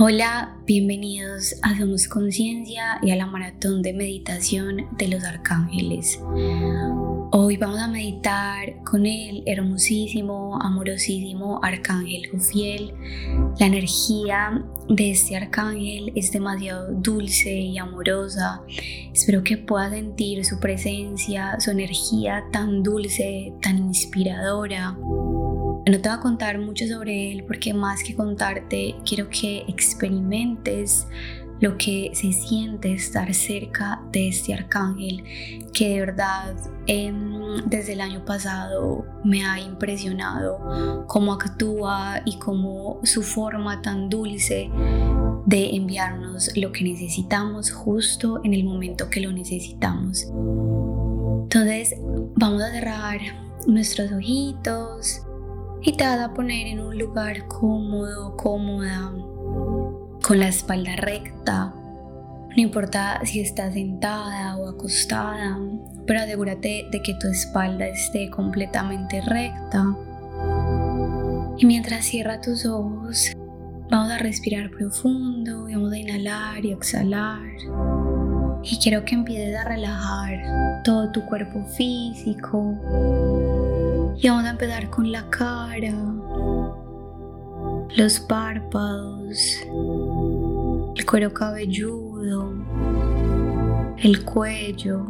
Hola, bienvenidos a Somos Conciencia y a la maratón de meditación de los arcángeles. Hoy vamos a meditar con el hermosísimo, amorosísimo arcángel Jofiel. La energía de este arcángel es demasiado dulce y amorosa. Espero que puedas sentir su presencia, su energía tan dulce, tan inspiradora. No te voy a contar mucho sobre él porque más que contarte, quiero que experimentes lo que se siente estar cerca de este arcángel que de verdad em, desde el año pasado me ha impresionado cómo actúa y cómo su forma tan dulce de enviarnos lo que necesitamos justo en el momento que lo necesitamos. Entonces vamos a cerrar nuestros ojitos y te vas a poner en un lugar cómodo, cómoda, con la espalda recta. No importa si estás sentada o acostada, pero asegúrate de que tu espalda esté completamente recta. Y mientras cierra tus ojos, vamos a respirar profundo y vamos a inhalar y exhalar. Y quiero que empieces a relajar todo tu cuerpo físico, y vamos a empezar con la cara, los párpados, el cuero cabelludo, el cuello.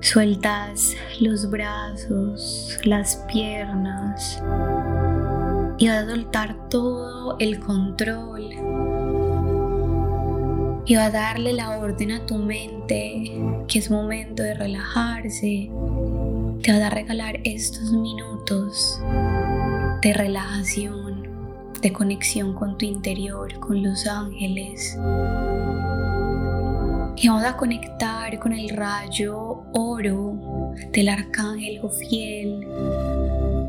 Sueltas los brazos, las piernas y vas a soltar todo el control. Y vas a darle la orden a tu mente que es momento de relajarse, te vas a regalar estos minutos de relajación, de conexión con tu interior, con los ángeles. Y vamos a conectar con el rayo oro del arcángel Jofiel.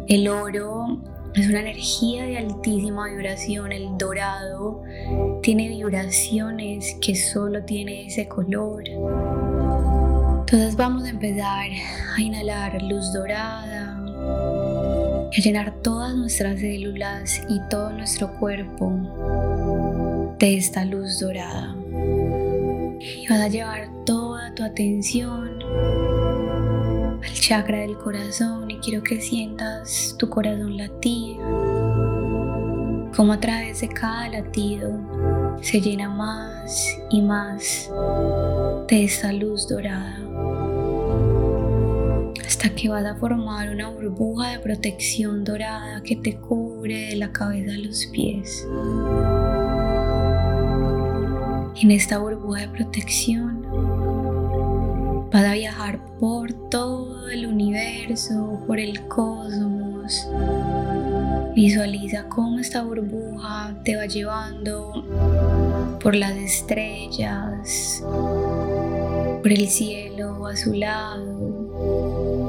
El oro es una energía de altísima vibración, el dorado tiene vibraciones que solo tiene ese color. Entonces vamos a empezar a inhalar luz dorada a llenar todas nuestras células y todo nuestro cuerpo de esta luz dorada. Y vas a llevar toda tu atención al chakra del corazón y quiero que sientas tu corazón latir, como a través de cada latido se llena más y más de esta luz dorada hasta que vas a formar una burbuja de protección dorada que te cubre de la cabeza a los pies. En esta burbuja de protección vas a viajar por todo el universo, por el cosmos. Visualiza cómo esta burbuja te va llevando por las estrellas, por el cielo azulado,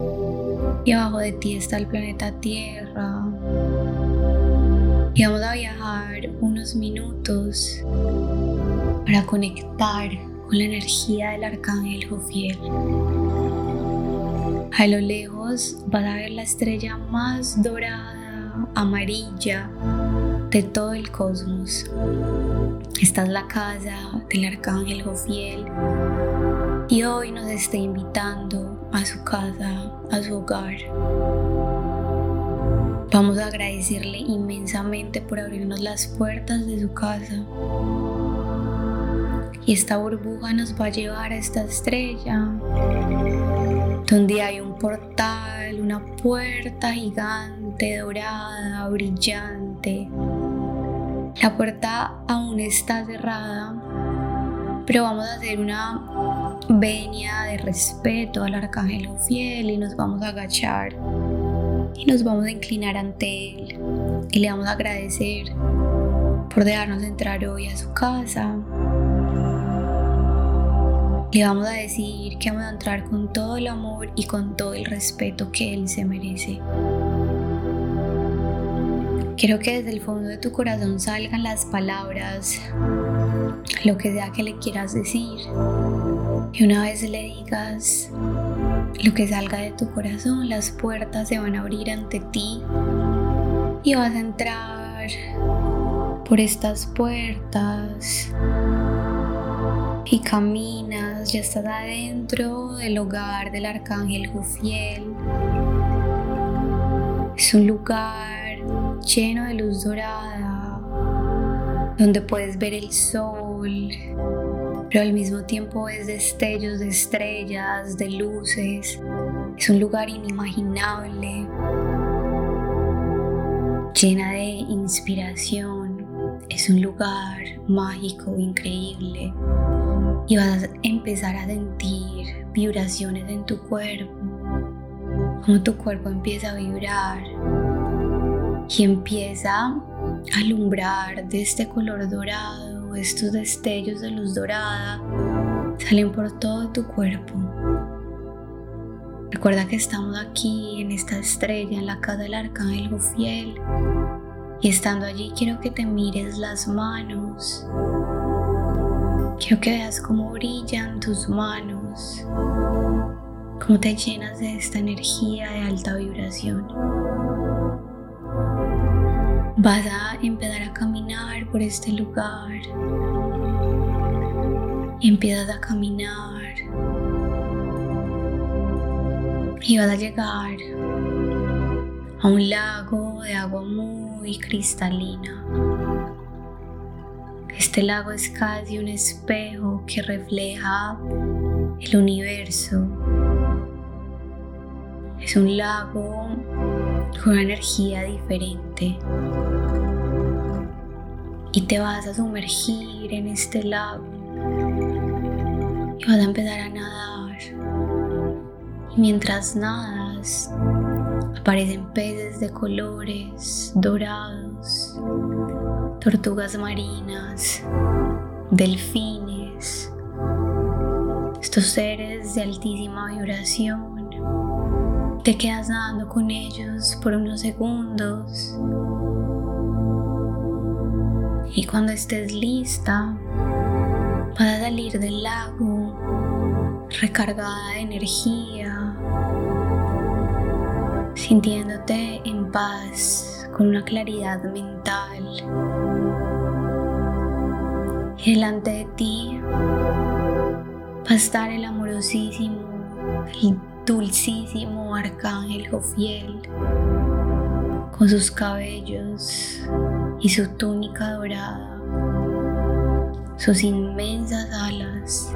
y abajo de ti está el planeta Tierra. Y vamos a viajar unos minutos para conectar con la energía del arcángel Jofiel. A lo lejos vas a ver la estrella más dorada, amarilla de todo el cosmos. Esta es la casa del arcángel Jofiel y hoy nos está invitando a su casa, a su hogar. Vamos a agradecerle inmensamente por abrirnos las puertas de su casa. Y esta burbuja nos va a llevar a esta estrella, donde hay un portal, una puerta gigante, dorada, brillante. La puerta aún está cerrada, pero vamos a hacer una venia de respeto al arcángel fiel y nos vamos a agachar y nos vamos a inclinar ante él y le vamos a agradecer por dejarnos entrar hoy a su casa. Le vamos a decir que vamos a entrar con todo el amor y con todo el respeto que él se merece. Quiero que desde el fondo de tu corazón salgan las palabras, lo que sea que le quieras decir. Y una vez le digas lo que salga de tu corazón, las puertas se van a abrir ante ti y vas a entrar por estas puertas y caminas, ya estás adentro del hogar del arcángel Jufiel. Es un lugar lleno de luz dorada, donde puedes ver el sol, pero al mismo tiempo ves destellos de estrellas, de luces. Es un lugar inimaginable, llena de inspiración. Es un lugar mágico, increíble y vas a empezar a sentir vibraciones en tu cuerpo, como tu cuerpo empieza a vibrar y empieza a alumbrar de este color dorado, estos destellos de luz dorada salen por todo tu cuerpo. Recuerda que estamos aquí en esta estrella, en la casa del arcángel Fiel. Y estando allí quiero que te mires las manos Quiero que veas cómo brillan tus manos, cómo te llenas de esta energía de alta vibración. Vas a empezar a caminar por este lugar empiezas a caminar y vas a llegar a un lago de agua muy cristalina. Este lago es casi un espejo que refleja el universo. Es un lago con una energía diferente. Y te vas a sumergir en este lago. Y vas a empezar a nadar. Y mientras nadas, aparecen peces de colores dorados tortugas marinas, delfines, estos seres de altísima vibración. Te quedas nadando con ellos por unos segundos y cuando estés lista vas a salir del lago recargada de energía, sintiéndote en paz con una claridad mental. Y delante de ti va a estar el amorosísimo, el dulcísimo arcángel Jofiel, con sus cabellos y su túnica dorada, sus inmensas alas.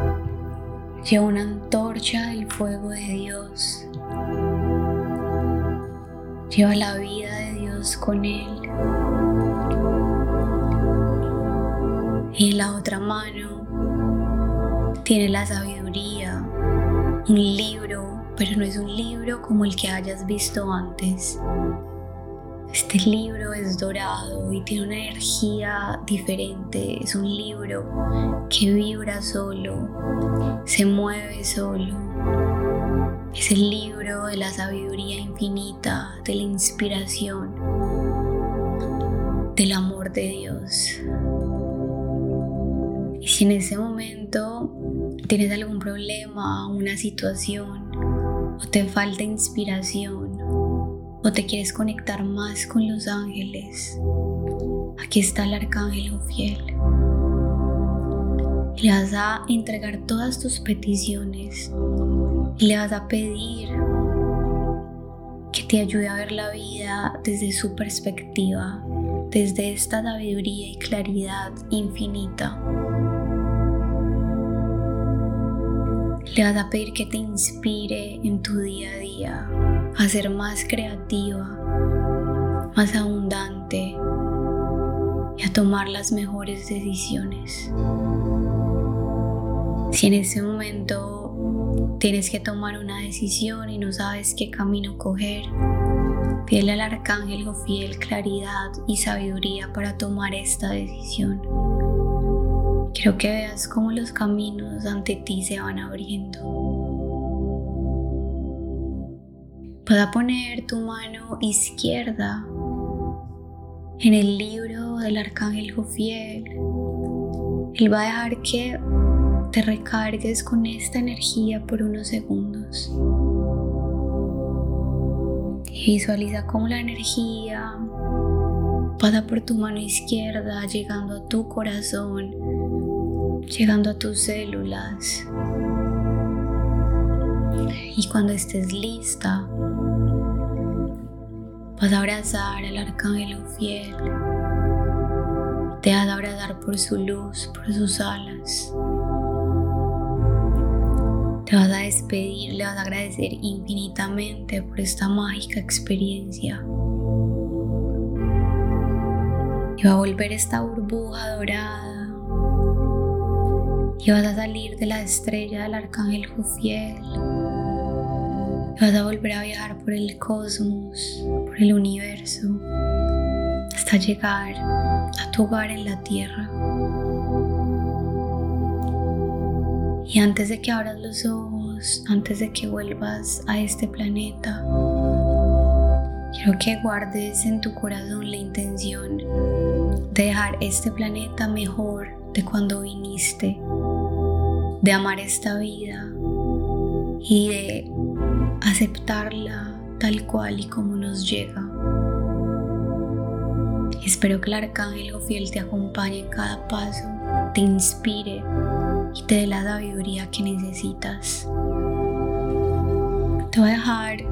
Lleva una antorcha del fuego de Dios. Lleva la vida de con Él. Y en la otra mano tiene la sabiduría, un libro, pero no es un libro como el que hayas visto antes. Este libro es dorado y tiene una energía diferente. Es un libro que vibra solo, se mueve solo es el libro de la sabiduría infinita, de la inspiración, del amor de Dios. Y si en ese momento tienes algún problema, una situación, o te falta inspiración, o te quieres conectar más con los ángeles, aquí está el arcángel fiel. Le vas a entregar todas tus peticiones y le vas a pedir que te ayude a ver la vida desde su perspectiva, desde esta sabiduría y claridad infinita. Le vas a pedir que te inspire en tu día a día a ser más creativa, más abundante y a tomar las mejores decisiones. Si en ese momento tienes que tomar una decisión y no sabes qué camino coger, pídele al arcángel fiel claridad y sabiduría para tomar esta decisión. Quiero que veas cómo los caminos ante ti se van abriendo. Puedes poner tu mano izquierda en el libro del arcángel Jofiel. Él va a dejar que te recargues con esta energía por unos segundos. Visualiza cómo la energía pasa por tu mano izquierda, llegando a tu corazón, llegando a tus células. Y cuando estés lista, vas a abrazar al arcángel fiel. Te vas a abrazar por su luz, por sus alas. Te vas a despedir, le vas a agradecer infinitamente por esta mágica experiencia. Y va a volver esta burbuja dorada. Y vas a salir de la estrella del arcángel Jofiel. Vas a volver a viajar por el cosmos, por el universo, hasta llegar a tu hogar en la tierra. Y antes de que abras los ojos, antes de que vuelvas a este planeta, quiero que guardes en tu corazón la intención de dejar este planeta mejor de cuando viniste, de amar esta vida y de aceptarla tal cual y como nos llega. Espero que el arcángel fiel te acompañe en cada paso, te inspire y te dé la sabiduría que necesitas. Te voy a dejar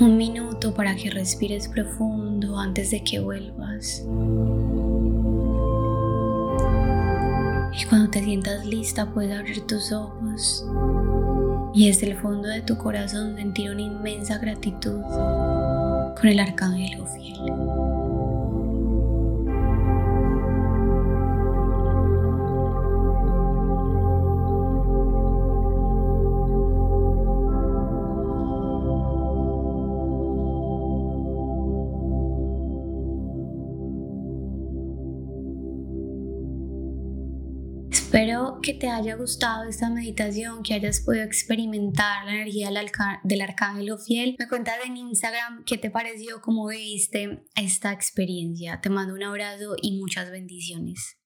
un minuto para que respires profundo antes de que vuelvas. Y cuando te sientas lista puedes abrir tus ojos y desde el fondo de tu corazón sentir una inmensa gratitud con el arcángel fiel. Espero que te haya gustado esta meditación, que hayas podido experimentar la energía del, del arcángel fiel. Me cuentas en Instagram qué te pareció, cómo viste esta experiencia. Te mando un abrazo y muchas bendiciones.